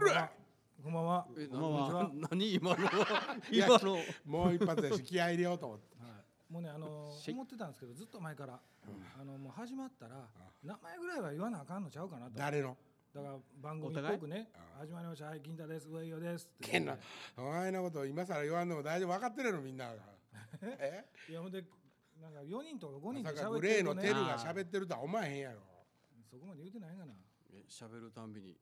らこんばんは。えこんばんは。な何今の？今の。もう一発やし気合い入れようと思って。はい。もうねあのし思ってたんですけどずっと前から、あのもう始まったら名前ぐらいは言わなあかんのちゃうかなと。だ誰の？から番組っぽくね始まりました。はい金太です。上与です。ってけんな。お前のこと今更言わんでも大丈夫。分かってるのみんな。が え？いやほんでなんか四人とか五人まで喋さかグレーってるとね。のテルが喋ってるとは思わへんやろ。そこまで言うてないかな。え喋るたんびに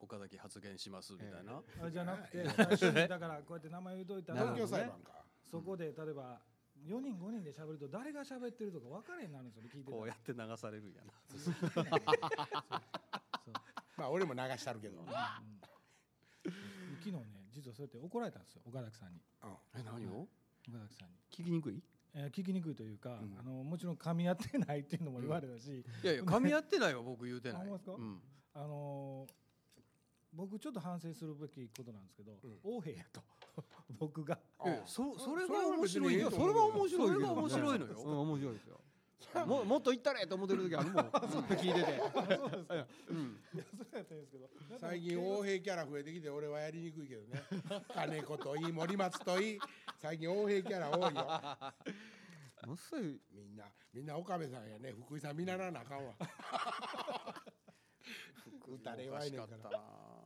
岡崎発言しますみたいな、あれじゃなくて だからこうやって名前言うといたら東京裁判か。そこで例えば4人5人で喋ると誰が喋ってるとか分かれへんなるんですよね聞いてこうやって流されるんやな。まあ俺も流したるけど。昨日ね実はそうやって怒られたんですよ岡崎さんに。え何を？岡崎さんに、聞きにくい？えー聞きにくいというか、うん。あのもちろん噛み合ってないっていうのも言われたし、いやいや噛み合ってないわ僕言うてない。あうん。あのー僕ちょっと反省するべきことなんですけど、横兵やと。僕が。そそれが面白いよ。それが面白いそれが面白いのよ、うん、面白いですよ。ももっと行ったれと思ってる時あるもん。聞いてて。そうですか。い。やうん、それ やったらいいんですけど。最近横兵キャラ増えてきて俺はやりにくいけどね。金子といい森松といい。最近横兵キャラ多いよ。もっそい。みんなみんな岡部さんやね。福井さん見習わなあかんわ。歌れ弱いねんから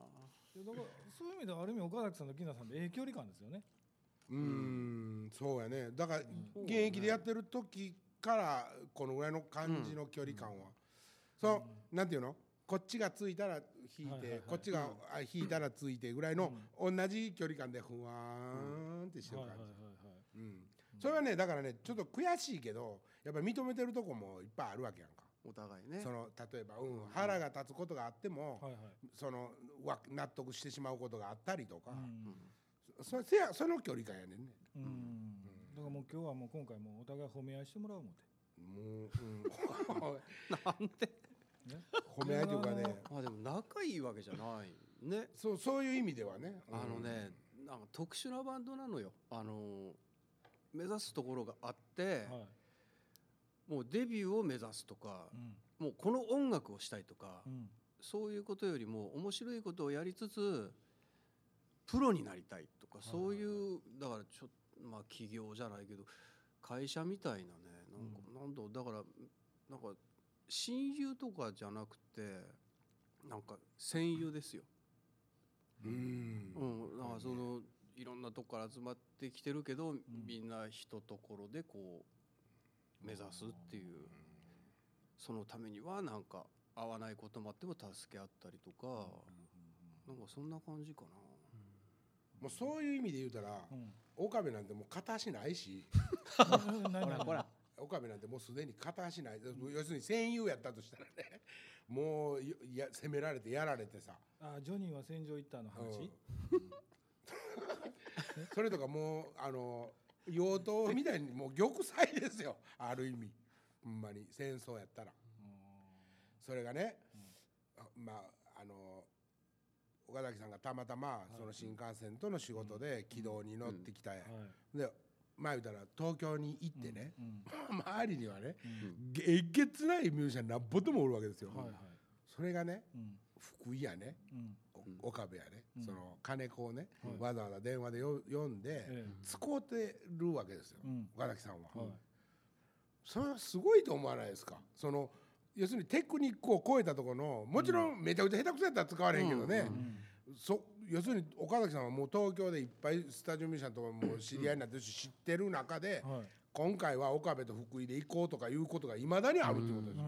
だからそういう意味ではある意味岡崎さんと木梨さんで影距離感ですよね。うーんそうやね。だから現役でやってる時からこのぐらいの感じの距離感は、そうなんていうの？こっちがついたら引いて、こっちがあ引いたらついてぐらいの同じ距離感でふわーんってしてる感じ、それはねだからねちょっと悔しいけどやっぱり認めてるとこもいっぱいあるわけやんか。お互いね。その例えば、うん、腹が立つことがあっても、はいはい。そのわ納得してしまうことがあったりとか、うん。そせやその距離感やねんね。うん。だからもう今日はもう今回もうお互い褒め合いしてもらおう思って。もう、うん、なんで？ね？褒め合いというかね。まあでも仲いいわけじゃないね。そうそういう意味ではね、あのね、なんか特殊なバンドなのよ。あの目指すところがあって、はいもうデビューを目指すとかうん。もうこの音楽をしたいとか、うん。そういうことよりも面白いことをやりつつプロになりたいとか、はいそういうだからちょっとまあ企業じゃないけど会社みたいなねなんか、なんだろうだからなんか親友とかじゃなくてなんか戦友ですよ。うん。うん、だからそのいろんなとこから集まってきてるけど、みんな一ところでこう目指すっていう。そのためにはなんか合わないこともあっても助け合ったりとか、なんかそんな感じかな。もうそういう意味で言うたら、うん。岡部なんてもう片足ないし。ほ ほらほら。岡部なんてもうすでに片足ない。要するに戦友やったとしたらね。もういや攻められてやられてさ、あジョニーは戦場行ったのうん。話、それとかもうあの妖刀みたいにもう玉砕ですよ。ある意味。ほんまに。戦争やったら。それがね、あまああの岡崎さんがたまたまその新幹線との仕事で軌道に乗ってきたや、はい。で前言ったら東京に行ってね、うん。周りにはね、えげつないミュージシャンなんぼともおるわけですよ、はいはい。それがねうん。福井やね。うん。お岡部やね、うん。その金子をね、はい。わざわざ電話でよ呼んで、え使うてるわけですよ、うん。岡崎さんは、それはすごいと思わないですか？その要するにテクニックを超えたところのもちろんめちゃくちゃ下手くそやったら使われへんけどね、そ要するに岡崎さんはもう東京でいっぱいスタジオミュージシャンとかも知り合いになってるし知ってる中で、はい。今回は岡部と福井で行こうとかいうことがいまだにあるってことですよ、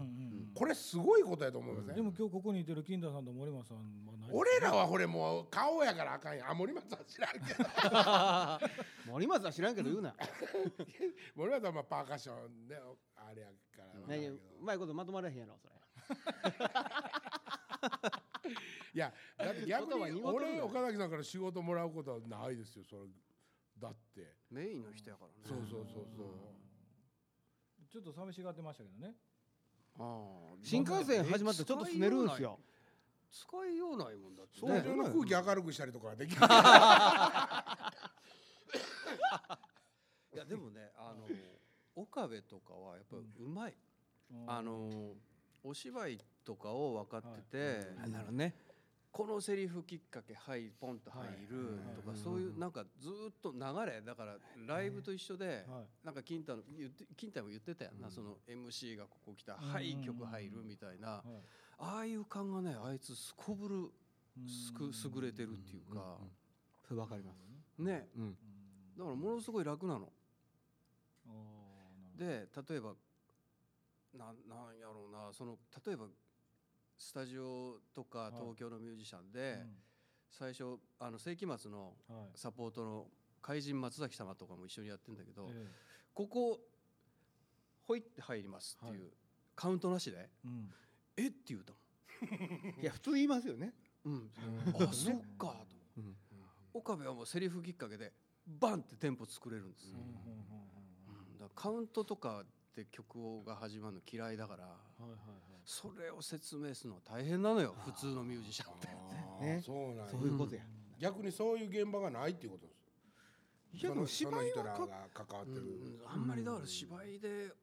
これすごいことやと思いますね、でも今日ここにいてる金田さんと森松さん俺らはこれもう顔やからあかんやん。あ森松は知らんけど。森松は知らんけど言うな。森松はまあパーカッションねあれやから分からんけどねうまいことまとまらへんやろそれ。いやだって逆に俺岡崎さんから仕事もらうことはないですよそれ。だって。メインの人やからね。そうそうそうそう。ちょっと寂しがってましたけどね。ああ。新幹線始まってちょっとすねるんすよ。使いようないもんだって操縦の空気明るくしたりとかはできる。いやでもねあの岡部とかはやっぱうまい、うん。あのお芝居とかを分かってて、あなるね。このセリフきっかけはいポンと入るとか、はい。そういうなんかずっと流れだからライブと一緒で、はい。なんか金太の金太も言ってたやんな、その MC がここ来たら「はいうん曲入る」みたいな、はいああいう感がねあいつすこぶるすくうん。優れてるっていうか、そかりますねうん。うん。だからものすごい楽なの。で例えばなん。なん。やろうなその例えばスタジオとかはい東京のミュージシャンほで、ど最初あの世紀末のサポートの怪人松崎様とかも一緒にやってん。だけど、えここほいって入りますっていう、はいカウントなしでえうん「えっ?」て言うた いや普通言いますよね。もん、うん、あそっか。とうん。岡部はもうセリフきっかけでバンってテンポ作れるんです、うん。うん。だからカウントとかで曲が始まるの嫌いだからうんはいはいはい。それを説明するのは大変なのよ普通のミュージシャンって。ね。そうなんや。そういうことや。逆にそういう現場がないっていうことです。いやでも芝居は関わってる、うん。あんまりだから芝居で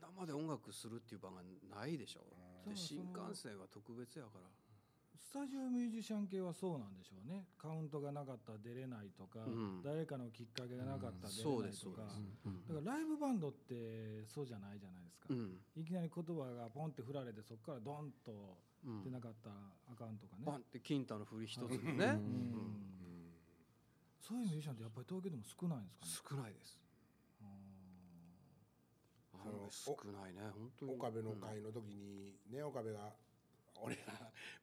生で音楽するっていう場がないでしょ。うんで新幹線は特別やから。スタジオミュージシャン系はそうなんでしょうね。カウントがなかったら出れないとか、うん。誰かのきっかけがなかったら出そうでれないとか、うですだからライブバンドってそうじゃないじゃないですか、うん。いきなり言葉がポンって振られてそこからドンとうん出なかったらあかんとかね、バンって金太の振り一つでね。そういうミュージシャンってやっぱり東京でも少ないんですかね。少ないですああんまり少ないね本当に。岡部の会の時にね岡部が 俺が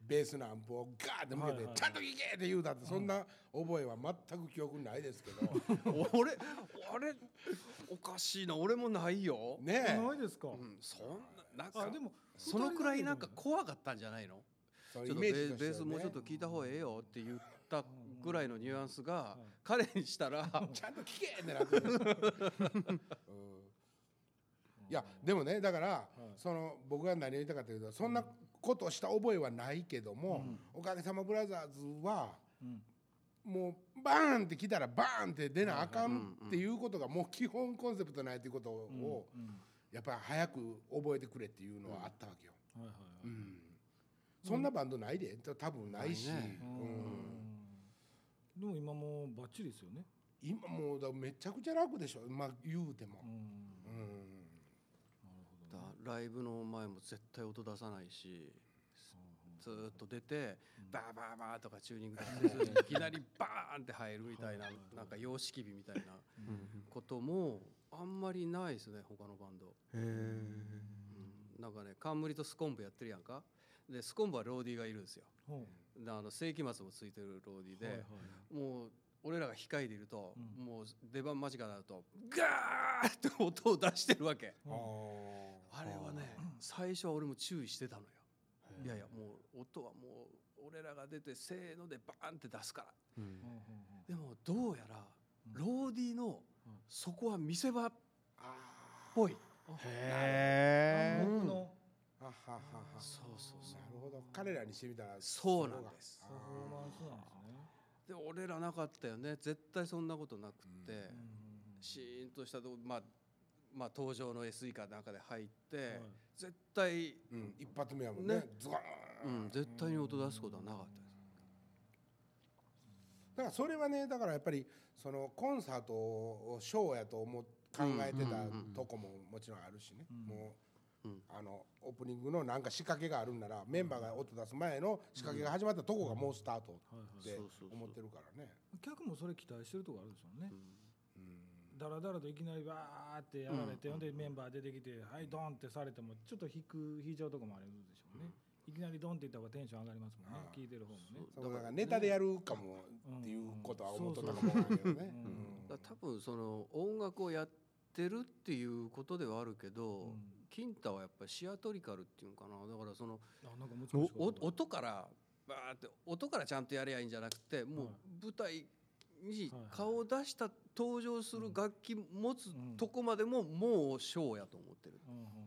ベースのアンプをガーって向けてはいはいはい「ちゃんと聴け!」って言うたってそんな覚えは全く記憶ないですけど。俺あれおかしいな俺もないよ。ーねないですか、うんそんななんかあでもそのくらいなんか怖かったんじゃないの？ちょっとベイメースもうちょっと聞いた方がええよって言ったぐらいのニュアンスがい彼にしたらちゃんと聞けってなってる、うんいやでもねだから、その僕が何を言いたかったけどそんなことをした覚えはないけども、おかげさまブラザーズはうん。もうバーンって来たらバーンって出なあかんっていうことがもう基本コンセプトないっていうことをうんやっぱり早く覚えてくれっていうのはあったわけよ。そんなバンドないで。多分ないし、うん。でも今もうバッチリですよね。今もうだめちゃくちゃ楽でしょ。まあ言うても。う。んライブの前も絶対音出さないしずーっと出てバーバーバーとかチューニング出していきなりバーンって入るみたいななんか様式美みたいなこともあんまりないですね他のバンド、へえうん。なんかね冠とスコンブやってるやんか。でスコンブはローディーがいるんですよ。ほであの世紀末もついてるローディーで、うはいはい。もう俺らが控えていると、うん。もう出番間近になるとガーって音を出してるわけ。あーあれはね最初は俺も注意してたのよ。いやいやもう音はもう俺らが出てせーのでバーンって出すから。でもどうやらローディーのそこは見せ場っあぽい。うへえ暗黙のーははは。はそうそうそう。なるほど。彼らにしてみたらそうなんです。ですね。で俺らなかったよね。絶対そんなことなくって、うんうん。シーンとしたとこまあまあ登場の SE かなんかで入って、はい。絶対うん一発目はもんね。ね。ズゴーン。うん絶対に音出すことはなかったです。だからそれはねだからやっぱりそのコンサートをショーやと思う考えてたとこももちろんあるしね、もう、うん。あのオープニングのなんか仕掛けがあるんならメンバーが音出す前の仕掛けが始まったとこがもうスタートって思ってるからね。客もそれ期待してるとこあるでしょうね。うんだらだらといきなりバーってやられて、ほんでメンバー出てきて「はいドン!」ってされてもちょっと引く引いちゃうとこもあるでしょうね、いきなりドンって言った方がテンション上がりますもんね。聞いてる方もね。だからネタでやるかもっていうことは思っとったかもけどね。多分その音楽をやってるっていうことではあるけど、うん。金太はやっぱりシアトリカルっていうのかな。だからその音からバーって音からちゃんとやりゃいいんじゃなくてもうはい。舞台に顔を出した登場する楽器持つうんとこまでももうショーやと思ってる、うんうんうんうん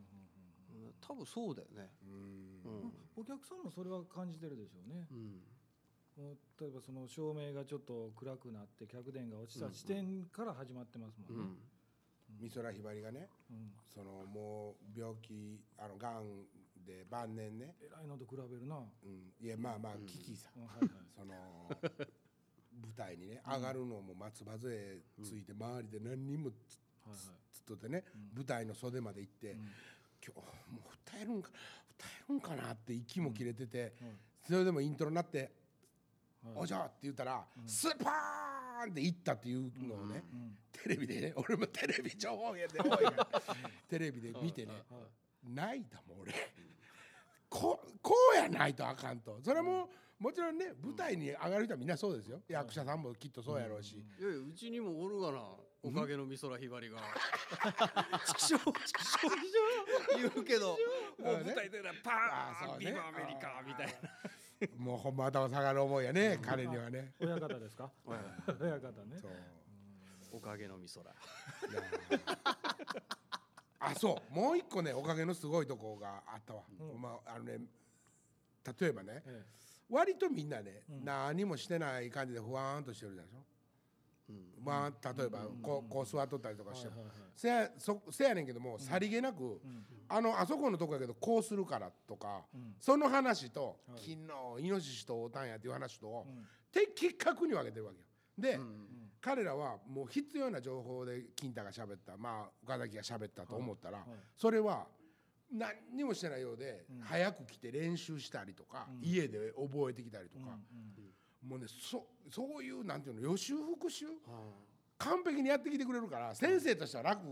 多分そうだよね、うん。うんお客さんもそれは感じてるでしょうね、うん。例えばその照明がちょっと暗くなって客電が落ちた地点から始まってますもんね、美空ひばりがねうん。そのもう病気あのがんで晩年ね、えらいのと比べるな、はうん、いやまあまあキキさ。ん、いはい。その舞台にね上がるのも松葉杖ついて周りで何人もつっとってね、舞台の袖まで行って、今日もう歌えるんか歌えるんかなって息も切れてて、それでもイントロになって「おじゃ!」って言ったら、スパーンって行ったっていうのをね、テレビでね俺もテレビ情報源でテレビで見てね、泣いたもん俺。ここうやないとあかんと。それはもうもちろんね舞台に上がる人はみんなそうですよ。役者さんもきっとそうやろうし、いやいやうちにもおるがなおかげの美空ひばりが「ちくしょうちくしょう」言うけどもう舞台でなパあそうね。ーンビバアメリカみたいな。もうほんま頭下がる思いやね、彼にはね。親方ですか？親方。ね。そう。おかげの美空。あそう。もう一個ねおかげのすごいとこがあったわ、まああのね例えばねえ割とみんなね、何もしてない感じでふわーんとしてるでしょ、まあ例えばこうこう座っとったりとかしても、せやそせやねんけども、さりげなく、あのあそこのとこやけどこうするからとか、その話と、昨日イノシシと会うたんやっていう話と、的確に分けてるわけよ。で、彼らはもう必要な情報で金太が喋ったまあ岡崎が喋ったと思ったら、それは何にもしてないようで、早く来て練習したりとか、家で覚えてきたりとか、もうねそそういうなんていうの予習復習、完璧にやってきてくれるから先生としては楽、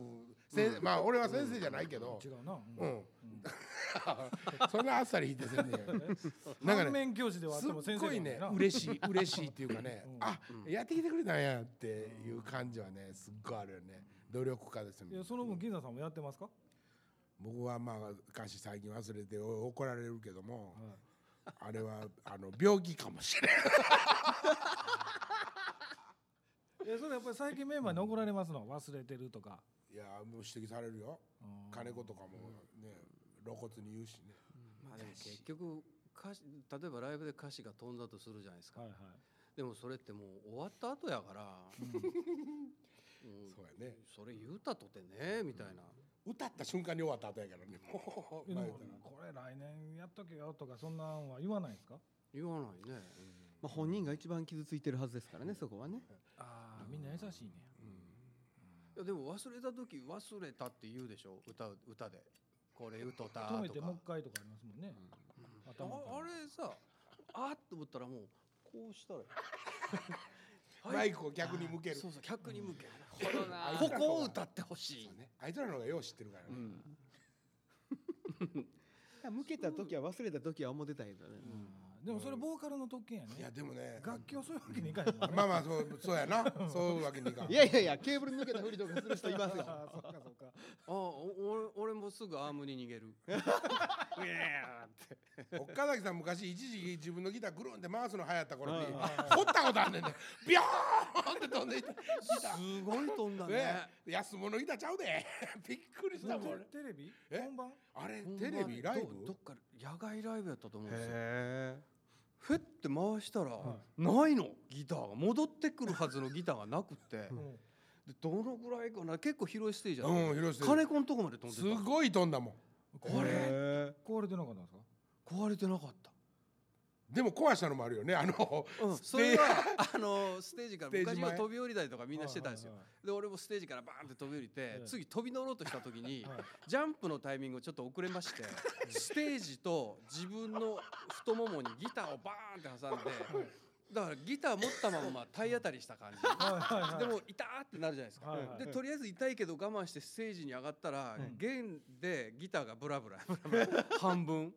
まあ俺は先生じゃないけど、違うな、うん。そんなあっさり言ってせんねんなんか反ね面教師ではすごいね嬉しい嬉しいっていうかね、あやってきてくれたんやっていう感じはねすっごいあるよね。努力家ですよいやその分金田さんもやってますか？僕はまあ歌詞最近忘れてお怒られるけども、あれはあの病気かもしれないいやそれやっぱり最近メンバーに怒られますの？忘れてるとか。いやもう指摘されるよ。金子とかもね露骨に言うしね。まあでも結局歌詞例えばライブで歌詞が飛んだとするじゃないですか、はいはい。でもそれってもう終わった後やから、うんそうやね。それ言うたとてねみたいな、歌った瞬間に終わった後やから。ねこれ来年やっとけよとかそんなんは言わないんですか？言わないね、まあ本人が一番傷ついてるはずですからねそこはね。ああみんな優しいね。いやでも忘れた時忘れたって言うでしょ？歌う歌で。これ歌った止めてもう一回とかありますもんね、ああれさあっと思ったらもうこうしたら マイクを逆に向ける。そうそう逆に向ける、ここを歌ってほしい。ね。あいつらの方がよう知ってるからね、向けた時は忘れた時は思ってたけどね、でもそれボーカルの特権やね。いやでもね。楽器はそういうわけにいかへんもんね。まあまあそうそうやな。そういうわけにいかん。いやいやいやケーブル抜けたふりとかする人いますよ。ああそっかそっか。あお俺俺もすぐアームに逃げる。うえーって。岡崎さん昔一時期自分のギターぐるんって回すの流行った頃に掘ったことあんねんねビョーンって飛んでいったギターすごい飛んだね。ね安物ギターちゃうで。びっくりしたもん。俺テレビ？え？本番？あれテレビ？ライブ？どどっか野外ライブやったと思うんですよ。へふって回したら、はないのギターが。戻ってくるはずのギターがなくて、ん。でどのぐらいかな。結構広いステージだうん広いステージ。金子のとこまで飛んすでた。ごい飛んだもん。これ壊れてなかったんですか？壊れてなかったでも壊したのもあるよね。あの、うん、それはあのステージから昔は飛び降りたりとかみんなしてたんですよ。で俺もステージからバーンって飛び降りて、ええ。次飛び乗ろうとした時に、はい。ジャンプのタイミングをちょっと遅れましてステージと自分の太ももにギターをバーンって挟んで、だからギター持ったまま体当たりした感じ、でも痛ーってなるじゃないですか、はいはいでとりあえず痛いけど我慢してステージに上がったら、弦でギターがブラブラ半分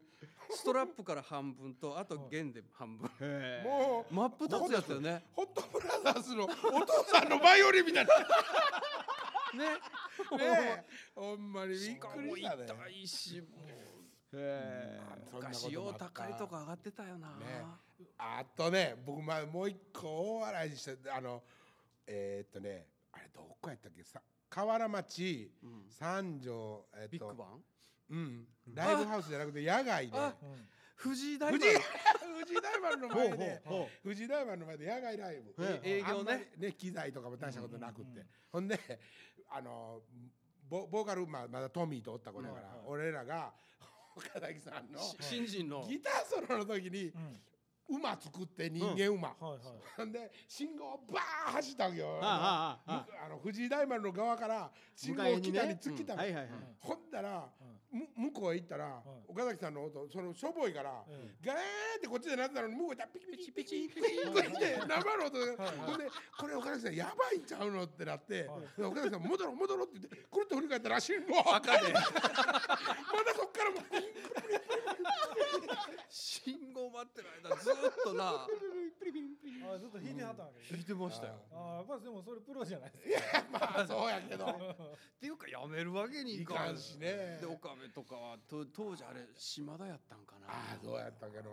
ストラップから半分とあと弦で半分。えもう真っ二つやったよね。ホットブラザーズの お父さんのバイオリンみたいな。ね。ね。ほんまにびっくりしたね。痛いしもへそんなことう昔よう高いとこ上がってたよな、ね。あとね僕まあもう一個大笑いしてあのえー、っとねあれどこやったっけ？さ河原町、三条えっとビッグバン？うん。ライブハウスじゃなくて野外で。あ藤井大藤井 藤井大丸の前で藤井大丸の前で野外ライブ、え営業ね。ね機材とかも大したことなくって、ほんであのボボーカル、まあ、まだトミーとおった子だから、俺らが岡崎さんのし新人の。ギターソロの時にうん。馬作って人間馬、はいはい。ほんで信号をバーッ走ったわけよ。あの藤井大丸の側から信号を北に突っ切ったの、はいはいはいほんだら、む向こうへ行ったら、岡崎さんの音そのしょぼいから、うん。ガーってこっちでなってたのに向こう行ったらピキピキピキピキって生の音が。ほんでこれ岡崎さんやばいんちゃうのってなって、で岡崎さん戻ろう戻ろうって言ってくるっと振り返ったら信号赤でまだそっからも 信号待ってる間ずっとなあずっと弾いてはったわけ。弾いてましたよ。ああやっぱりでもそれプロじゃないですか。まあそうやけど。っていうかやめるわけにいいかんしね。で岡部とかはと当時あれ島田やったんかな。ああそうやったけど。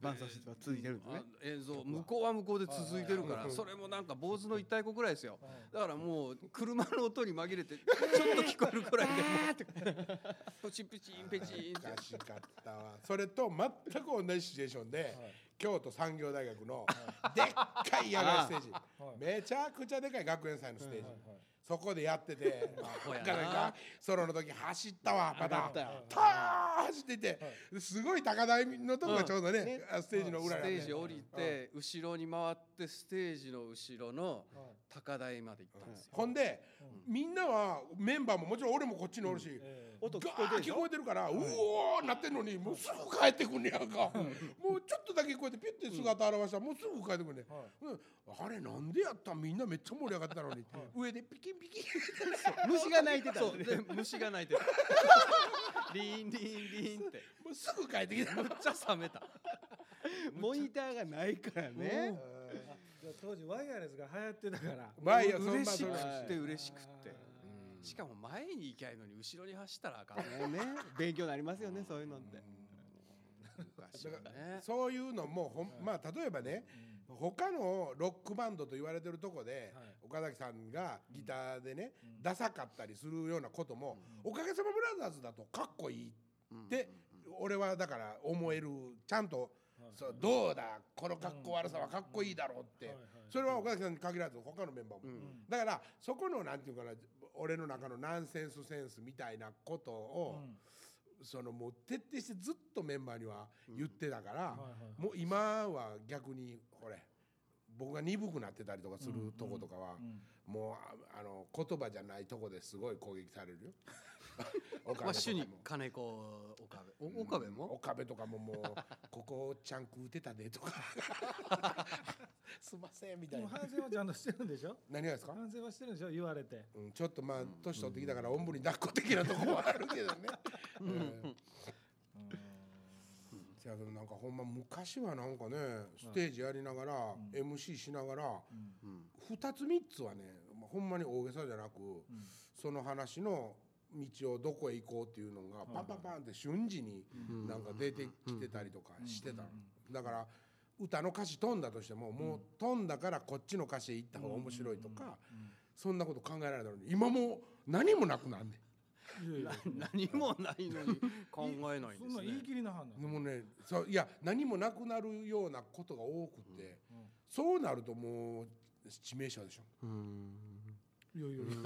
伴奏して続いてるんですね。あ映像向こうは向こうで続いてるからそれもなんか坊主の一体子ぐらいですよ。だからもう車の音に紛れてちょっと聞こえるくらいで。もうプチプチンペチンって。おかしかったわ。それと全く同じシチュエーションで、京都産業大学のでっかい野外ステージ、はい。めちゃくちゃでかい学園祭のステージ、はいはいそこでやっててソロの時走ったわまたよた。ー走ってて、すごい高台のとこがちょうどね,、ね。ステージの裏スなんで。テージ降りて後ろに回ってステージの後ろのはい高台まで行ったんですよ。ほんで、みんなはメンバーももちろん俺もこっちにおるし、ええ音ガ聞こえて聞こえてるから、うおーなってんのにもうすぐ帰ってくんねやんか、もうちょっとだけ聞こえてピュッて姿現したらもうすぐ帰ってくんね、はうん。あれなんでやったん？みんなめっちゃ盛り上がったのに、上でピキンピキン虫が鳴いてたそう。で虫が鳴いてた。リンリンリンって。もうすぐ帰ってきた。めっちゃ冷めた。モニターがないからね当時ワイヤレスが流行ってたから。ワイヤ嬉しくて。嬉しくって。しかも前に行きゃいいのに後ろに走ったらあかんね。ね。勉強になりますよねそういうのって。昔はね。そういうのもほんまあ例えばね、他のロックバンドと言われてるとこで、はい。岡崎さんがギターでね、ダサかったりするようなことも、おかげさまブラザーズだとかっこいいって、俺はだから思えるちゃんと、そうどうだこのかっこ悪さはかっこいいだろうって、それは岡崎さんに限らず他のメンバーも、だからそこのなんていうかな俺の中のナンセンスセンスみたいなことを、そのもう徹底してずっとメンバーには言ってたから、もう今は逆にこれ僕が鈍くなってたりとかするとことかは、もうああの言葉じゃないとこですごい攻撃されるよ。岡 まあ主に金子岡部。お岡部も？岡部とかももう ここちゃん食うてたでとか。すいませんみたいな。でも反省はちゃんとしてるんでしょ？何がですか、反省はしてるんでしょ？言われて。うん、ちょっとまあ年取ってきたからおんぶに抱っこ的なとこはあるけどね、うん。せやけどなんかほんま昔はなんかねステージやりながら、MC しながら、2つ3つはね、まあ、ほんまに大げさじゃなく、その話の道をどこへ行こうっていうのがパンパンパンって瞬時になんか出てきてたりとかしてたの。だから歌の歌詞飛んだとしてももう飛んだからこっちの歌詞へ行った方が面白いとかそんなこと考えられたのに今もう何もなくなんねん。何もないのに考えないんそですね。んな言い切りなはんなでもねそういや何もなくなるようなことが多くて、そうなるともう致命傷でしょ。いやいやいやいや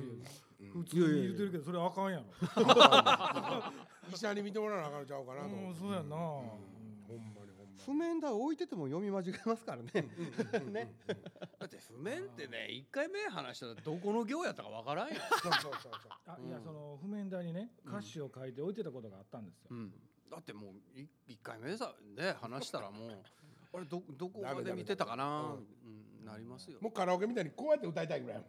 普通に言ってるけどそれあかんやろ。い 医者に見てもらわなあかんちゃうかなと。うんそうやな。ほんまにほんま譜面台置いてても読み間違えますからね。ね。だって譜面ってね一回目話したらどこの行やったかわからんやん、そうそうそうそう。あいやその譜面台にね歌詞を書いて置いてたことがあったんですよ。うん、だってもうい一回目さで話したらもう あれどどこまで見てたかな、うん、なりますよ。もうカラオケみたいにこうやって歌いたいぐらい。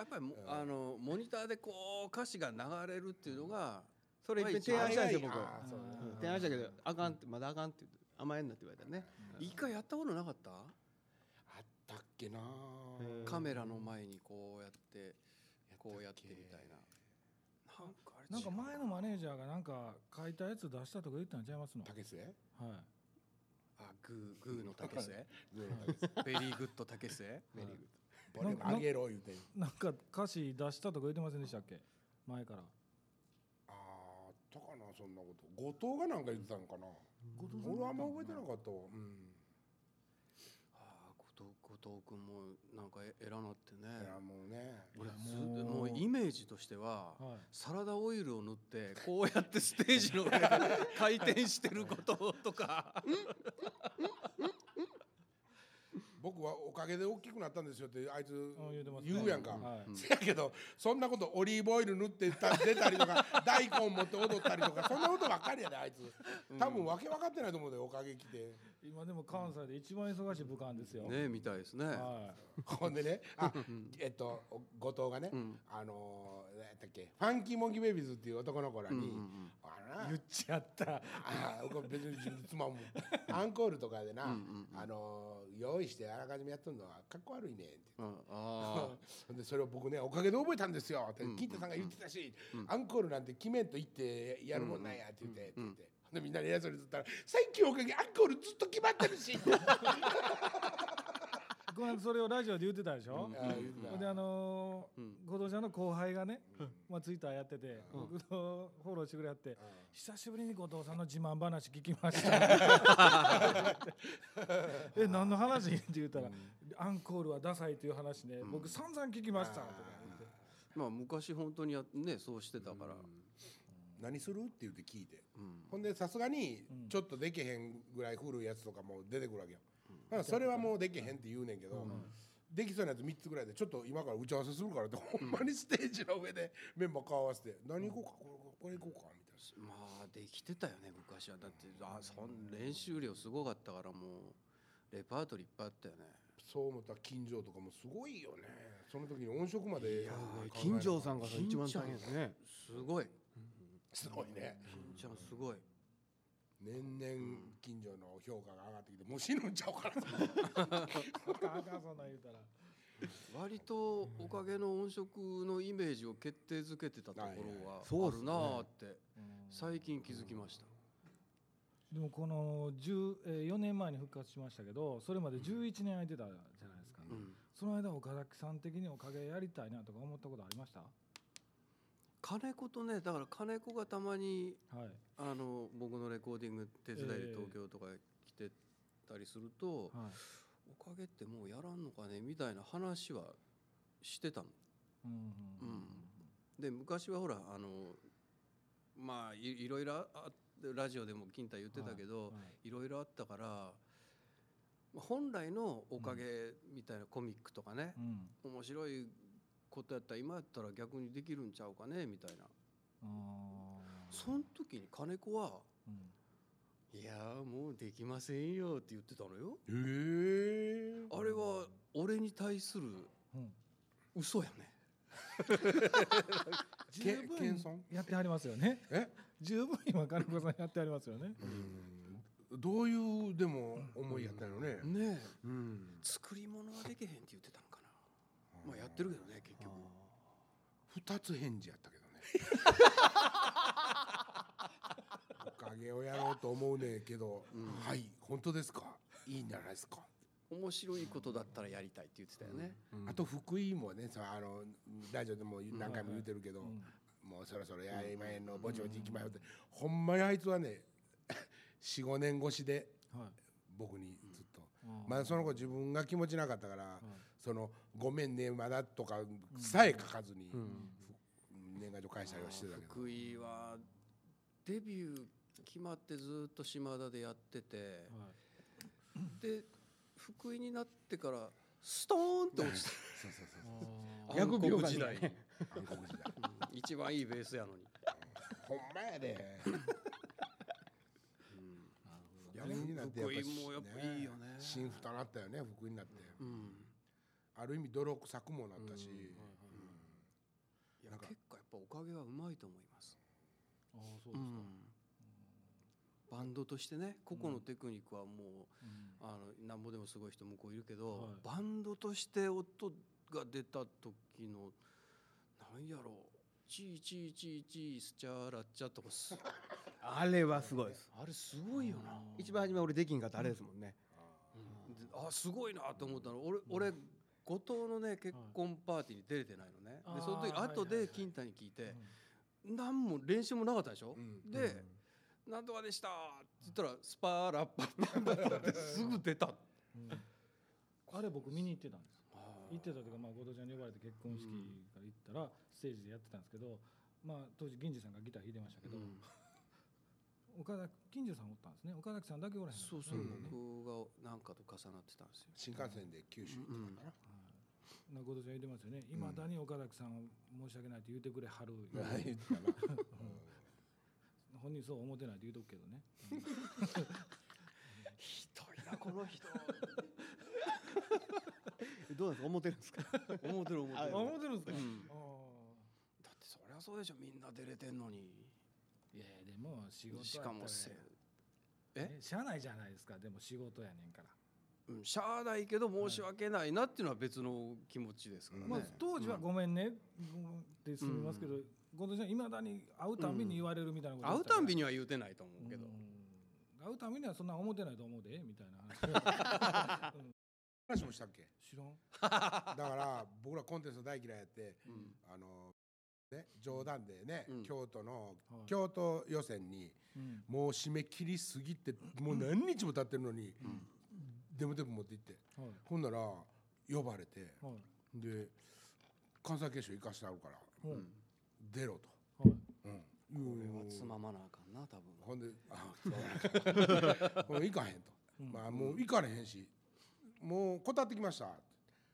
やっぱりも、あのモニターでこう歌詞が流れるっていうのがそれいっぺん提案したんですよ僕。提案したけどあかんってまだあかんって甘えんなって言われたね。一回やったことなかった？あったっけな。カメラの前にこうやってこうやってみたいな。なんかあれな。んか前のマネージャーがなんか書いたやつ出したとか言ったんちゃいますの？竹末はい。あグーグーの竹末 very good 竹末 very good これもあげろ言うて。なんか歌詞出したとか言ってませんでしたっけ？前から。あーあったかなそんなこと。後藤がなんか言ってたんかな。俺はあんま覚えてなかったわ。うん。ああ後藤後藤君もなんかえ偉なってね。いやもうね。俺ずもう。もうイメージとしてははい。サラダオイルを塗ってこうやってステージの上で回転してることとか 僕はおかげで大きくなったんですよってあいつうん言うやんか、はい。せやけどそんなことオリーブオイル塗ってた出たりとか 大根持って踊ったりとかそんなことばっかりやであいつ。多分わけ分かってないと思うでおかげ来て今でも関西で一番忙しい部下ですよ。ねみたいですね。は ほんでねあえっと後藤がね、うん。あのー、何やったっけファンキーモンキーベイビーズっていう男の子らに、うんうんうん。あい。のな言っちゃった。あ別につまむアンコールとかでな、うんうんうん。あのー用意してあらかじめやっとんのはかっこ悪いねんってうんあ でそれを僕ねおかげで覚えたんですよってうん。金太さんが言ってたし、うん。アンコールなんて決めんと言ってやるもんなんやって言って、ってうん言ってでみんなに偉そうにずったら「最近おかげアンコールずっと決まってるし」この間それをラジオで言ってたでしょ？うてた。であのーうん。後藤ちゃんの後輩がね、まあツイッターやってて、うん。僕とフォローしてくれやって、久しぶりに後藤さんの自慢話聞きました。え何の話？って言ったら、アンコールはダサいという話ね、僕散々聞きました。とか言って。まあ昔本当にやねそうしてたから。何する？って言って聞いて。うん。ほんでさすがにうん。ちょっとでけへんぐらい古いやつとかも出てくるわけよ、だからそれはもうでけへんって言うねんけど、できそうなやつ3つぐらいでちょっと今から打ち合わせするからって、ほんまにステージの上でメンバー顔合わせて「何行こうかこれこれ行こうか」みたいな。まあできてたよね昔は。だってあそん練習量すごかったからもうレパートリーいっぱいあったよね。そう思ったら金城とかもすごいよね。その時に音色まで金城さんが一番大変ですねすごい。すごいね。金ちゃんすごい。年々金城の評価が上がってきてもう死ぬんちゃうかなとあそんなん言うたら。割とおかげの音色のイメージを決定づけてたところはそうっすね。あるなあって最近気づきました。でもこの10、えー、4年前に復活しましたけどそれまで11年空いてたじゃないですか、うん。その間岡崎さん的におかげやりたいなとか思ったことありました？金子とねだから金子がたまにはい。あの僕のレコーディング手伝いでええ。東京とか来てたりすると、はい。おかげってもうやらんのかねみたいな話はしてたの。うんうんうんで昔はほらあのまあいいろいろあラジオでも金太言ってたけど、はいい。ろいろあったからまあ本来のおかげみたいなコミックとかねう、ん。面白いことやったら今やったら逆にできるんちゃうかね？みたいな。その時に金子はうん「いやーもうできませんよ」って言ってたのよ。へえあれは俺に対するうん。嘘やね。十け分やってはりますよね。え？十分今金子さんやってはりますよね。うん。どういうでも思いやったのね。ねえ。うん。作り物はできへんって言ってた。まあやってるけどね結局。二つ返事やったけどね。おかげをやろうと思うねんけど、うん。はい本当ですか？いいんじゃないですか、面白いことだったらやりたいって言ってたよね。あと福井もねさあのラジオでも何回も言うてるけど、うん。もうそろそろやりまへんのぼちぼち行きまよって、ほんまにあいつはね45年越しではい。僕にずっと、うん。まだその子自分が気持ちなかったから、はいその「ごめんねまだ」とかさえ書かずに、うん。年賀状返したりはしてたけど。福井はデビュー決まってずっと島田でやってて、はい。で福井になってからストーンって落ちた。そうそうそうあー逆暗黒時代。に、韓国時代。うん一番いいベースやのに。ほんまやで。逆になってやっぱ福井もやっぱいいよね。新ふたなったよね福井になって。うんある意味泥臭くもなったし、いやなんか。結構やっぱおかげはうまいと思います。あーそうですか、バンドとしてね個々のテクニックはもう、うん。あのなんぼでもすごい人向こういるけど、はい。バンドとして音が出た時のなんやろう。チーチーチーチースチャーラッチャとかす あれはすごいです。あれすごいよな、一番初め俺できんかったあれですもんね。うん。であすごいなと思ったの。俺俺後藤のね結婚パーティーに出れてないのね、あーでその時はいはい後で金太に聞いて、何も練習もなかったでしょ、うん。で、なんとかでしたって言ったらスパーラッパッパッパッパってすぐ出たうんああれ僕見に行ってたんです行ってたというか、まあ、後藤ちゃんに呼ばれて結婚式から行ったらステージでやってたんですけど、まあ、当時銀次さんがギター弾いてましたけど、岡田金次さんおったんですね岡崎さんだけおらへんそうそう、うん僕がなんかと重なってたんですよ新幹線で九州行ったかな、な後藤ちゃん言ってますよね。いまだに岡崎さん申し訳ないって言ってくれはる、は い言ってたな。本人そう思ってないって言うとくけどね、ひどいなこの人。どうなんですか？思ってるんですか？思ってる思ってある思ってるんですか、うん。あだってそりゃそうでしょみんな出れてんのに。ーいやでも仕事しからもせええしゃあないじゃないですか。でも仕事やねんから、うんしゃあないけど申し訳ないなっていうのは別の気持ちですからね、まあ、当時はごめんね、ってすみますけど、後藤さんい。まだに会うたんびに言われるみたいなこと会うたんびにには言うてないと思うけど、会うたんびにはそんな思ってないと思うでみたいな話。うん。話もしたっけ？知らん。だから僕らコンテスト大嫌いやってうん。あのね冗談でね、うん。京都の、はい。京都予選にうん。もう締め切りすぎてもう何日も経ってるのに、デモテープ持って行って。はい。ほんなら呼ばれて。はい。で関西決勝行かしてあるからはい。うん。出ろと、はい。うん、これはつままなあかんな多分。ほんで「あそう。行かへんと、うん。まあもう行かれへんしもう断ってきました。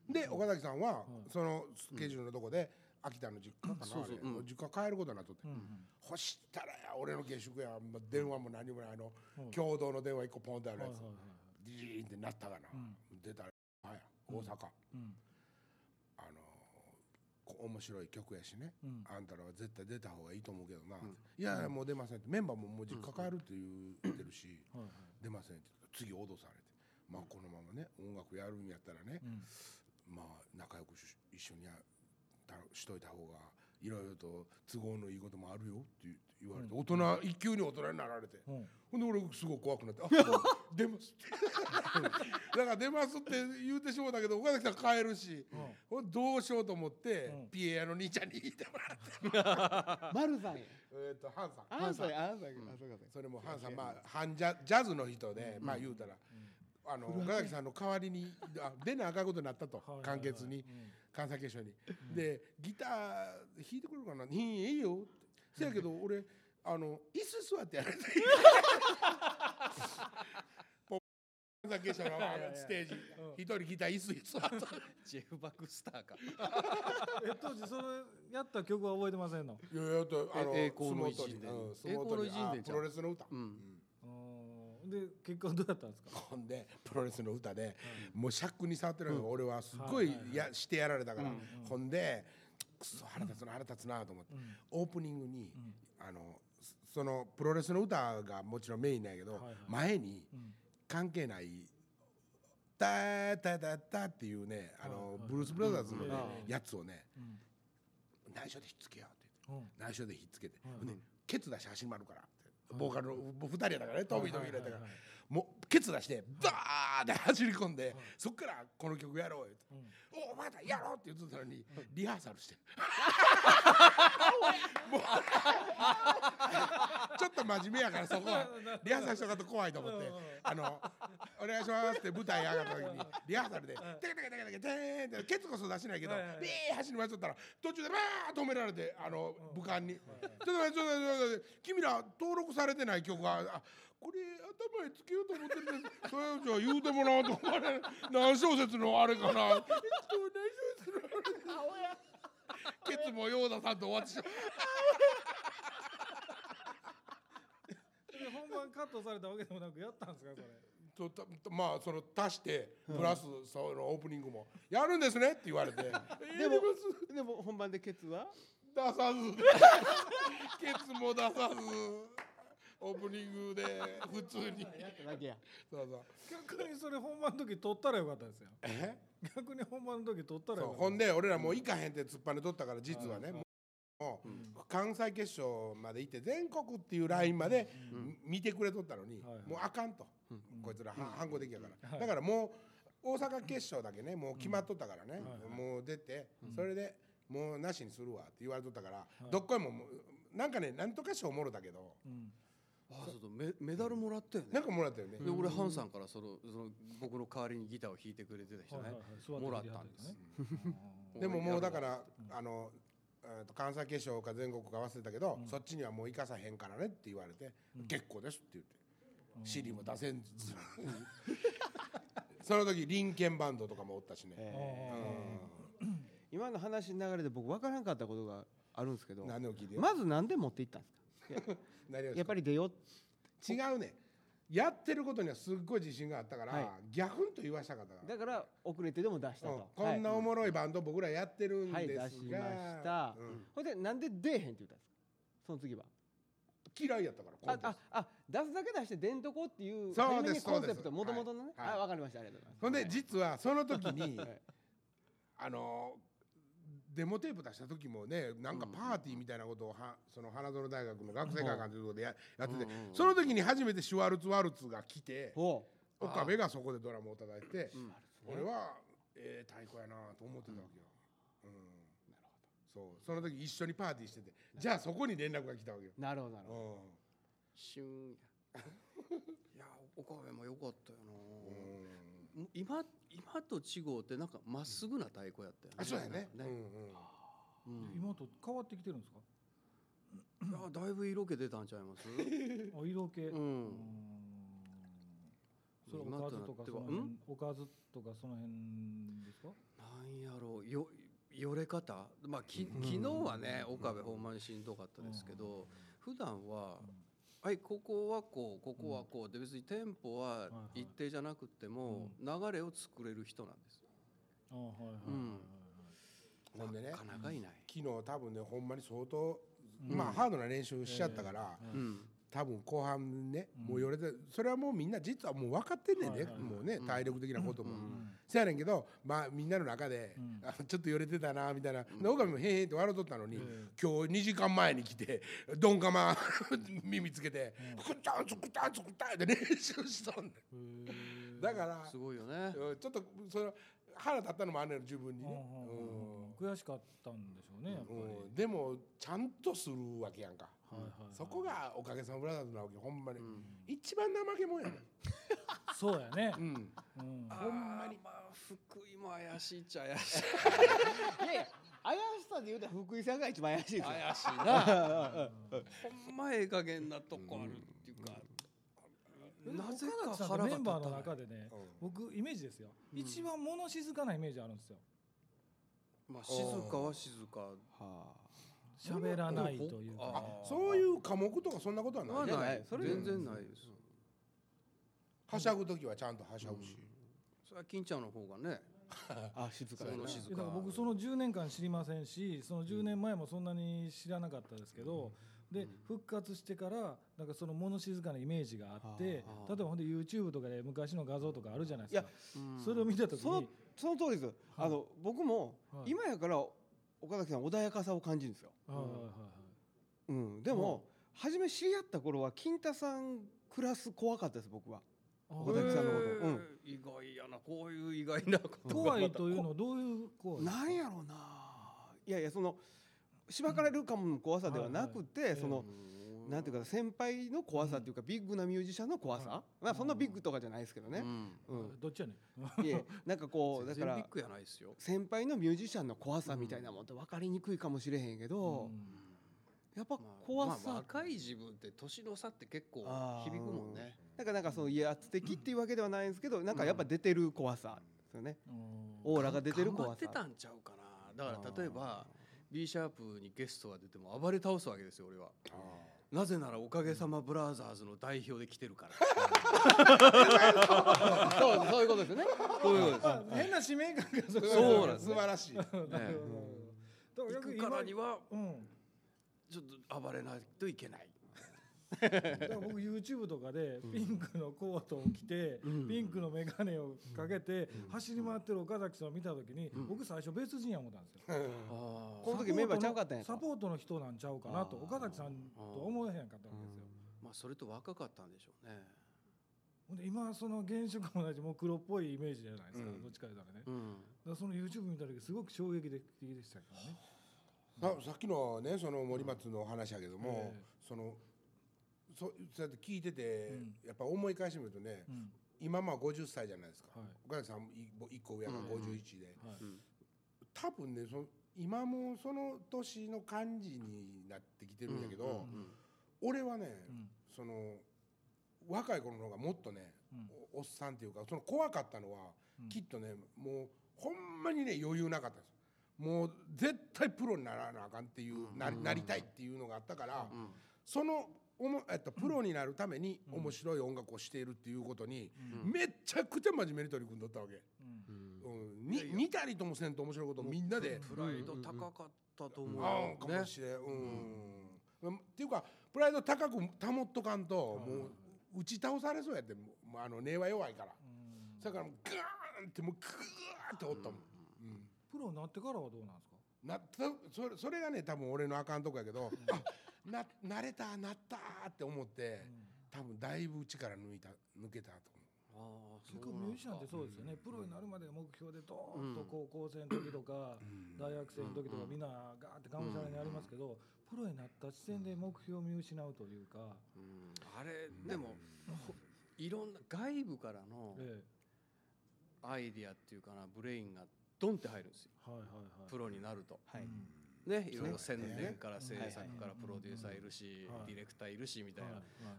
で岡崎さんははい。そのスケジュールのとこで秋田の実家かな、そうそう。あれ。うん。実家帰ることになっとって、うんうん。ほしたらや俺の下宿や。まあ電話も何もない。あの、はい。共同の電話一個ポンってあるやつ、はいはいはい。ジーンってなったかな、うん。出たらはい大阪、うん。あのこ面白い曲やしね、うん。あんたらは絶対出た方がいいと思うけどな、ん。いやいやもう出ませんって。メンバーももう実家帰るって言ってるし、出ませんって次脅されてまあこのままね音楽やるんやったらね、うんまあ仲良くし一緒にやたしといた方がいろいろと都合のいいこともあるよって言われて、大人一級に大人になられて、うん。ほんで俺すごい怖くなって「あ 出ます」っ てだから出ますって言うてしもうたけど岡崎さん帰るし、ほんでどうしようと思って、うん。ピエヤの兄ちゃんに言ってもらって丸 さんや。えっとハンさん。あんさん。やあん。さんうかそれもハンさんまあハンジャジャズの人で、まあ言うたら、あの岡崎さんの代わりにあ出なあかんことになったと、はいはいはい。簡潔に、関西決勝に、でギター弾いてくれるかな「いいいいよ」ってせやけど俺あの椅子座ってやられてポ関西決勝のステージ。一人ギター椅子に座った。ジェフ・バクスターか。え当時それやった曲は覚えてませんの？いやいやとあのえ栄光の相撲取り一陣うん伝栄光の一陣伝相撲取りあプロレスの歌、うん。うん。で結果どうやったんですか？ほんでプロレスの歌で、もうシャックに触ってるのが俺はすっごいはいはいはい。やしてやられたから、うん。ほんでくそ腹立つな腹立つなと思って、ん。オープニングに、あのそのプロレスの歌がもちろんメインなんやけど、はいはい。前にん。関係ない「タータタタ」っていうねあの、はいはい。ブルース・ブラザーズのね、うんやつをねうん。内緒でひっつけようって言って。うん。内緒でひっつけて、ケツ出して走り回るからってボーカルの2人やったからねトミーとミー入れたから。はいはいはいもうケツ出してバーって走り込んでそっからこの曲やろうってうん「おまたやろう」って言ってたのにリハーサルして もうちょっと真面目やからそこは。リハーサルしとかんと怖いと思って「あのお願いします」って舞台上がった時にリハーサルで「テケテケテケテケテーン」ってケツこそ出してないけどビー走り回っとったら途中でバーッ止められてあの武漢に「ちょっと待ってちょっと待ってちょっと待って君ら登録されてない曲があこれ頭につけようと思ってるん。ですそれじゃあ言うてもらおうと思って何小節のあれかな。えっと何小節のあれ。ケツもヨーダさんと終わってしまうで本番カットされたわけでもなくやったんですかそれ。とたまあその足してプラスそのオープニングも「やるんですね」って言われて「でもでも本番でケツは？出さずケツも出さずオープニングで 普通に。そうそう。逆にそれ本番の時撮ったらよかったですよ。え？逆に本番の時撮ったらよかった。ほんで俺らもう行かへんって突っ張ねとったから実はね。もう関西決勝まで行って全国っていうラインまで見てくれとったのにもうあかんと。こいつらは反抗的やから。だからもう大阪決勝だけねもう決まっとったからね。もう出てそれでもうなしにするわって言われとったからどっこいもなんかねなんとか賞もろたけどうんあそう。そうメメダルもらったよね。なんかもらったよね。で俺ハンさんからそのその僕の代わりにギターを弾いてくれてた人ね。はいはいはい。もらったんです。ね。でももうだからあの関西決勝か全国か忘れたけど、そっちにはもう行かさへんからねって言われて、結構ですって言って、尻も出せんずその時リンバンドとかもおったしね、えー。今の話の流れで僕分からんかったことがあるんですけどうん、何を聞いて？よ、まずなんで持って行ったんですか？やっぱり出よう。違うね。やってることにはすっごい自信があったから、はい。ギャフンと言わしたかっただから遅れてでも出したうん。と、こんなおもろいバンド僕らやってるんはい、ですが、出しました、うん。ほいでなんで出えへんって言ったんですか？その次は。嫌いやったからあああ出すだけ出して出んとこっていうそうですにコンセプトもともとのね、はい。あ分かりました。ありがとうございます。ほんで実はその時にはい。あのデモテープ出した時もねなんかパーティーみたいなことをはその花園大学の学生会館というところでややっててうんうんうん。その時に初めてシュワルツワルツが来て岡部がそこでドラムを叩いてうん俺はええ太鼓やなと思ってたわけよ。うん。そう。その時一緒にパーティーしててじゃあそこに連絡が来たわけよ。なるほどなるほど。うん。旬や。いや岡部も良かったようん。な今今と違うってなんかまっすぐな太鼓やったよねあそうやね。うんうん。うん。今と変わってきてるんですか？いやだいぶ色気出たんちゃいます？あ色気。ううん。んそれおかずとかその辺おかずとかその辺ですか？なんやろう。よよれ方？まあき昨日はね岡部ほんまにしんどかったですけど普段ははいここはこうここはこう。で別にテンポは一定じゃなくても流れを作れる人なんですあはいはいはいはいほん。でねなかなかいない。昨日多分ねほんまに相当うん。まあハードな練習しちゃったから多分後半ねうん。もうよれてそれはもうみんな実はもう分かってんねんねはいはいはい。もうねうん。体力的なことも。うんせやねんけどまあみんなの中で、うん。あちょっとよれてたなみたいな、で岡部もへーへーって笑うとったのに、え今日2時間前に来て ドンカマ 耳つけてうん「くったんつくったんつくったん」って練習しとんねん。だからすごいよね。うんちょっとその腹立ったのもあんねん自分にね、うん。悔しかったんでしょうねやっぱり。うん。でもちゃんとするわけやんか、そこがおかげさまブラザーズなわけほんまに、うん。一番怠け者やねん、そうやね。うん、うん。ほんまにまあ福井も怪しいっちゃ怪しい。いやいや怪しさで言うと福井さんが一番怪しいですよ。怪しいな。ほんまええ加減なとこあるっていうか、なぜかさメンバーの中でねうん。僕イメージですよ。うん。一番物静かなイメージあるんですよ。まあ静かは静か。はあ喋らないというか。そういう科目とかそんなことはない、ない？それ全然ないです。はしゃぐ時はちゃんとはしゃぐし、それは金ちゃんの方がね。あ静かだな。その静だか。らか僕その10年間知りませんしその10年前もそんなに知らなかったですけど、で復活してからなんかその物静かなイメージがあってはあ例えばほんで YouTube とかで昔の画像とかあるじゃないですか。それを見た時そのに。その通りです、あの僕も、はい。今やから岡崎さん穏やかさを感じるんですよ、はいはいはいうん、でも、初め知り合った頃は金太さんクラス怖かったです僕は。はい岡崎さんのこと。うん。意外やなこういう意外な。こと怖いというのはどういう怖いなんやろうな。いやいやそのしばかれるかもの怖さではなくて、はいはいその、なんていうか先輩の怖さっていうか、ビッグなミュージシャンの怖さ、はいまあそんなビッグとかじゃないですけどね、うん。うん。どっちやねんいえなんかこうだから全然ビッグやないですよ。先輩のミュージシャンの怖さみたいなもんって分かりにくいかもしれへんけど、やっぱまあ怖さ、まあ若い自分って年の差って結構響くもんね。なんかなんかその威圧的っていうわけではないんですけど、なんかやっぱ出てる怖さですよね。うん。オーラが出てる頑張っ怖さ。てたんちゃうかな。だから例えば B シャープにゲストが出ても暴れ倒すわけですよ俺はなぜならおかげさまブラザーズの代表で来てるから。そうそういうことですよね。そういうことです。あ変な使命感がそそうなんです素晴らしい。行くからにはうん。ちょっと暴れないといけないだから僕 YouTube とかでピンクのコートを着て、うん。ピンクの眼鏡をかけて、走り回ってる岡崎さんを見た時に、僕最初別人や思ったんですよ。この時メンバーちゃうかったんや。とサポートの人なんちゃうかなと岡崎さんとは思えへんかったわけですよ。まあそれと若かったんでしょうね。今その原色も同じもう黒っぽいイメージじゃないですか、うん。どっちか言うたらね。だかうんらその YouTube 見た時すごく衝撃的でしたけどね。ささっきのねその森松の話やけども、ええ。そのそそうやって聞いてて、うん。やっぱ思い返してみるとね、うん。今まあ50歳じゃないですか、はい。岡崎さんも1個上がうん51で、はい。うん多分ねその今もその年の感じになってきてるんだけど、うん俺はね、うん。その若い頃の方がもっとね、うん。おおっさんっていうかその怖かったのは、うん。きっとねもうほんまにね余裕なかったんです。もう絶対プロにならなあかんっていう、なりなりたいっていうのがあったから、うん。そのおも、えっと、プロになるために面白い音楽をしているっていうことに、うん。めちゃくちゃ真面目に取り組んどったわけ、うん。うん、に似たりともせんと面白いことをみんなで。プライド高かったと思う。ああよかもしれん、うん。っていうかプライド高く保っとかん。と、もう打ち倒されそうやって。もうあの根は弱いから、うん。だからガーンってもうグーっておったもん、うん。プロになってからはどうなんですか？なそれそれがね多分俺のあかんとこやけど、あな慣れたなったって思って、多分だいぶ力抜いた抜けたとああ結構ミュージシャンってそうですよね、プロになるまで目標でドーンと高校生の時とか、大学生の時とかみんなガーってがむしゃらにありますけど、プロになった時点で目標を見失うというか、うん。あれでもほいろんな外部からのえアイディアっていうかなブレインがドンって入るんですよ。えはいはいはい。プロになると。はい。うんねいろいろ宣伝から制はい作からプロデューサーいるしはい。ディレクターいるしみたいは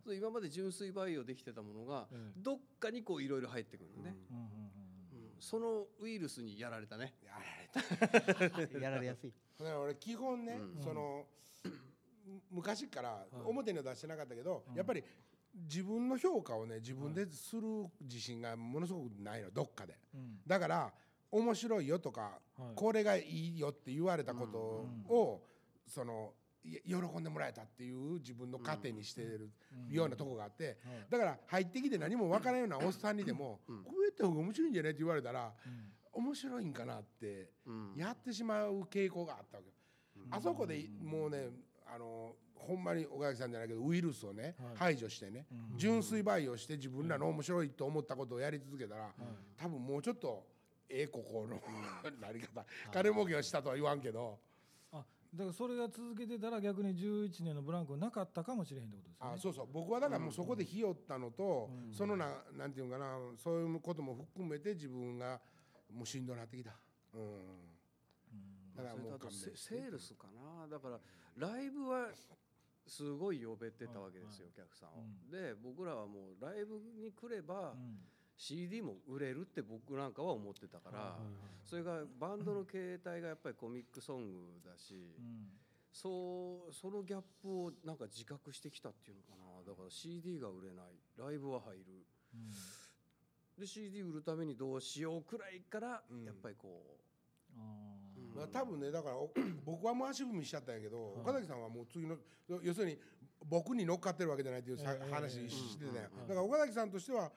い。な今まで純粋培養できてたものがええ。どっかにこういろいろ入ってくるのね。そのウイルスにやられたね。やられた。やられやすい。だから俺基本ね、うん。その昔からい。表には出してなかったけど、うん。やっぱり自分の評価をね自分でする自信がものすごくないのどっかで。うん。だから面白いよとか、はい。これがいいよって言われたことを、そのい喜んでもらえたっていう自分の糧にしてるようなとこがあって、はい。だから入ってきて何も分からんようなおっさんにでも、うん。こうやった方が面白いんじゃないって言われたらうん。面白いんかなってうん。やってしまう傾向があったわけよ。あそこでもうねあのほんまに岡崎さんじゃないけどウイルスをね、はい。排除してね、うん。純粋培養して自分らの面白いと思ったことをやり続けたら、多分もうちょっとええここのなり方。金儲けをしたとは言わんけど、あだからそれが続けてたら逆に11年のブランクなかったかもしれへんってことですよね。あそうそう。僕はだからもうそこでひよったのと、うん。そのななんていうのかなそういうことも含めて自分がもうしんどなってきた。うん。だからもうセールスかな。だからライブはすごい呼べてたわけですよ、お客さんを、うん。で僕らはもうライブに来れば、うん CD も売れるって僕なんかは思ってたから、それがバンドの形態がやっぱりコミックソングだし、うん。そうそのギャップをなんか自覚してきたっていうのかな。だから CD が売れない。ライブは入る。うん。で CD 売るためにどうしようくらいからうん。やっぱりこあー。まあ、多分ねだからお 僕はもう足踏みしちゃったんやけど、はい。岡崎さんはもう次の要要するに僕に乗っかってるわけじゃないっていうさ、ええ話してたよ、うん。うん。だから岡崎さんとしては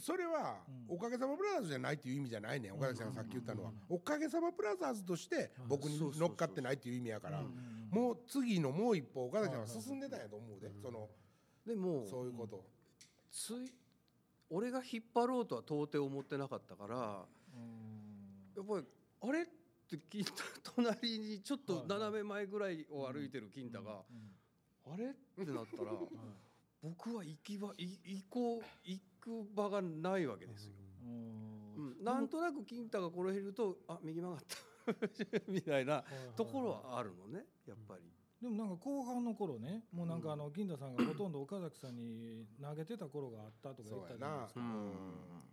それはうん。おかげさまブラザーズじゃないっていう意味じゃないね。ん岡崎さんがさっき言ったのは、うんおかげさまブラザーズとして僕に乗っかってないっていう意味やから、もう次のもう一歩岡崎さんは進んでたんやと思うで、そのうでもそういうこと、つい俺が引っ張ろうとは到底思ってなかったからうん。やっぱりあれって金太隣にちょっと斜め前ぐらいを歩いてる金太が、あれってなったら僕は行き場い行こう行く場がないわけですよ。うん。うん、なんとなく金太がこの辺いるとあ右曲がった。みたいなところはあるのねやっぱり。でもなんか後半の頃ねもうなんかあの金田さんがほとんど岡崎さんに投げてた頃があったとか言そうやったじゃないなですか。うん。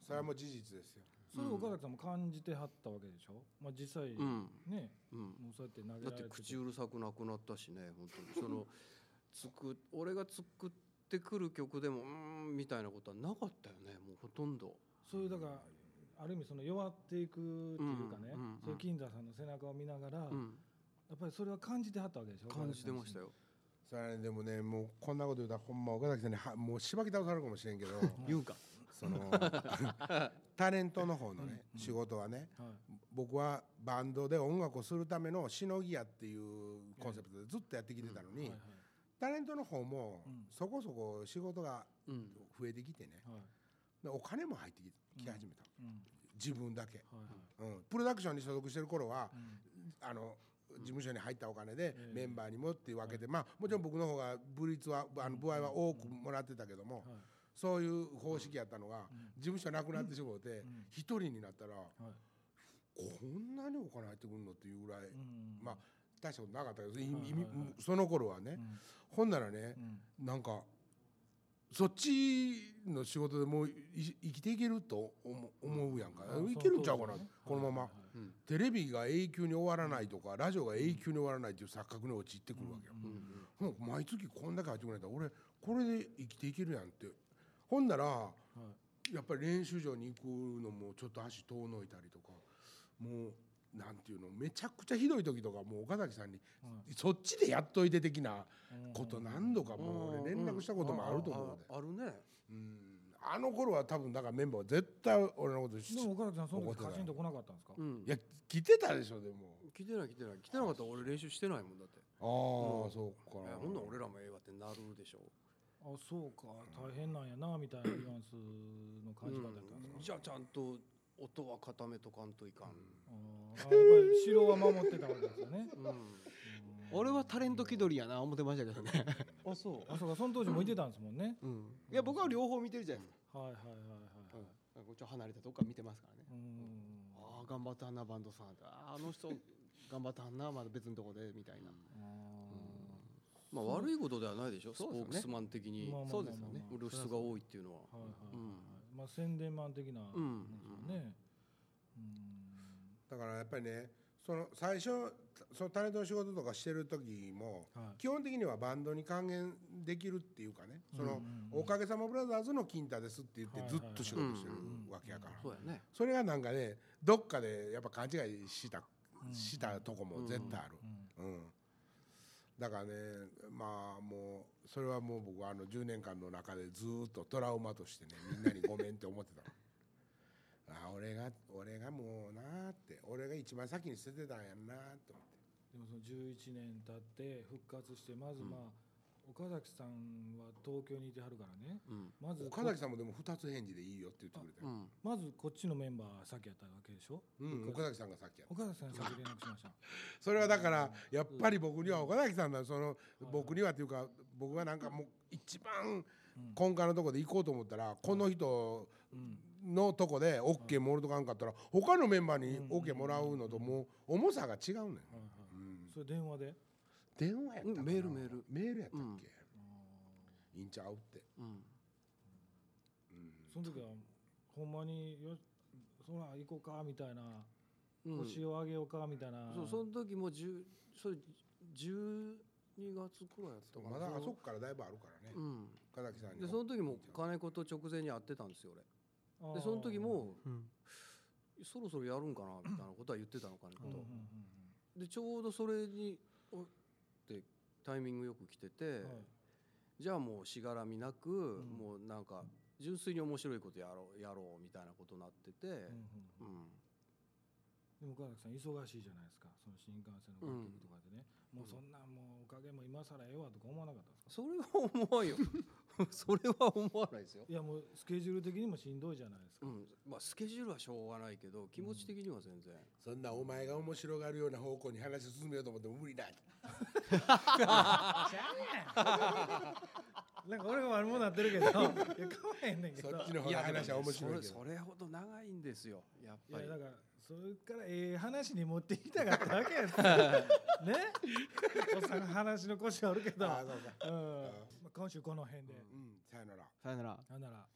それはもう事実ですよ。それを岡崎さんも感じてはったわけでしょ、まあ、実際うん。ね。うん、もうそうやって投げだってられて口うるさくなくなったしね本当に。その作俺が作ってくる曲でもうーんみたいなことはなかったよねもうほとんど。そういうだからある意味その弱っていくっていうかね、うんうんうんそういう金田さんの背中を見ながら、うん、やっぱりそれは感じてはったわけでしょ感じてましたよ。それでもねもうこんなこと言うたらほんま岡崎さんにはもうしばき倒されるかもしれんけど 言うか。その タレントの方のね、仕事はねはい僕はバンドで音楽をするためのしのぎやっていうコンセプトでずっとやってきてたのに、はいはいタレントの方もうん。そこそこ仕事がうん。増えてきてね。はい。でお金も入ってきき始めた、うん。自分だけ、はいはい。うん、プロダクションに所属してる頃はうん。あの事務所に入ったお金でええ。メンバーにもっていうわけで、まあもちろん僕の方が部率はあの部合は多くもらってたけども、はい。そういう方式やったのが、うん。事務所なくなってしまってん。一、人になったら、はい。こんなにお金入ってくるのっていうぐらい、うん。まあ大したことなかったけど、いはいはいはい。意味その頃はね、うん。ほんならねう、ん。なんかそっちの仕事でもうい生きていけると思思うやんか、あいけるんちゃうかな、ね。このまま、はいはいはい。うん。テレビが永久に終わらないとか、ラジオが永久に終わらないっていう錯覚に陥ってくるわけよ、うん。うん。もう毎月こんだけ入ってくれたら俺これで生きていけるやんって。ほんならはい。やっぱり練習場に行くのもちょっと足遠のいたりとかもうなんていうのめちゃくちゃひどい時とかもう岡崎さんにはいそっちでやっといて的なうん。こと何度かもう俺連絡したこともあると思うで。ああるね。うん。あの頃は多分だからメンバーは絶対俺のことしでも岡崎さんその怒ってた時カチンと来なかったんですか？うん。いや来てたでしょでも。来てない来てない来てなかった。ら俺練習してないもんだって。ああそうか。えほんなら俺らもええわってなるでしょ。あそうか。大変なんやなみたいなニュアンスの感じ方だったんですか？じゃあちゃんと音は固めとかんといかん、あーあやっぱり城は守ってたわけですよね。俺はタレント気取りやな思ってましたけどね。あそあそうかその当時もいてたんですもんね。うん。いや僕は両方見てるじゃないですか。はいはいはいはいこっち離れたとこから見てますからね。うん。ああ頑張ったなバンドさん。あの人頑張ったなまだ別のとこでみたいな。まあ悪いことではないでしょ。スポークスマン的に。そうですよね。露出が多いっていうのは。はいはいはい。うんまあ宣伝マン的なね。うん。だからやっぱりねその最初そのタレントの仕事とかしてる時もはい。基本的にはバンドに還元できるっていうかねその、うんうん。うんおかげさまブラザーズの金太ですって言ってはいずっと仕事してるうんわけやから、そうやねそれがなんかねどっかでやっぱ勘違いした、うんしたとこも絶対ある、うん。うんだからねまあもうそれはもう僕はあの10年間の中でずーっとトラウマとしてねみんなにごめんって思ってたの。あ俺が俺がもうなーって俺が一番先に捨ててたんやんなーって思って。でもその11年経って復活してまずまあ、岡崎さんは東京にいてはるからね。うん。まず岡崎さんもでも2つ返事でいいよって言ってくれたよ、うん。まずこっちのメンバー先やったわけでしょ、うん、岡崎さんがさっきやった。岡崎さんに先連絡しました。それはだからやっぱり僕には岡崎さんだその僕にはっていうか僕はなんかもう一番根幹のとこで行こうと思ったらこの人うんのとこで OK もろとかんかったら他のメンバーに OK もらうのともう重さが違うねん、それ電話で？電話やったかな。うんメールメール。メールやったっうん。け、いいんちゃうって、うん。うん。その時はほんまによそら行こうかみたいな。うん。腰を上げようかみたいな、そうその時も10それ12月くらいやったかな。まだあそこからだいぶあるからね、うん。岡崎さんにでその時も金子と直前に会ってたんですよ俺。でその時もうん。そろそろやるんかなみたいなことは言ってたの金子うんうんとでちょうどそれにおってタイミングよく来てて、うんはい。じゃあもうしがらみなく、ん。もうなんか純粋に面白いことやろうやろうみたいなことになってて、うんうんうん。でも岡崎さん忙しいじゃないですか。その新幹線の楽曲とかでね、もうそんなんもうおかげも今更ええわとか思わなかったんですか？それは思わんよ それは思わないですよ、いやもうスケジュール的にもしんどいじゃないですか、うん。まあ、スケジュールはしょうがないけど気持ち的には全然、そんなお前が面白がるような方向に話を進めようと思っても無理だ なんか俺が悪者なってるけどいや変わへんねんけど。そっちの方が話は面白いけど。それそれほど長いんですよやっぱり。だからそれからええ話に持っていきたかっただけやつ ね？おっさん話の腰はあるけど、ああそうか。うん。まあ、今週この辺で、うん。さよなら。さよなら。さよなら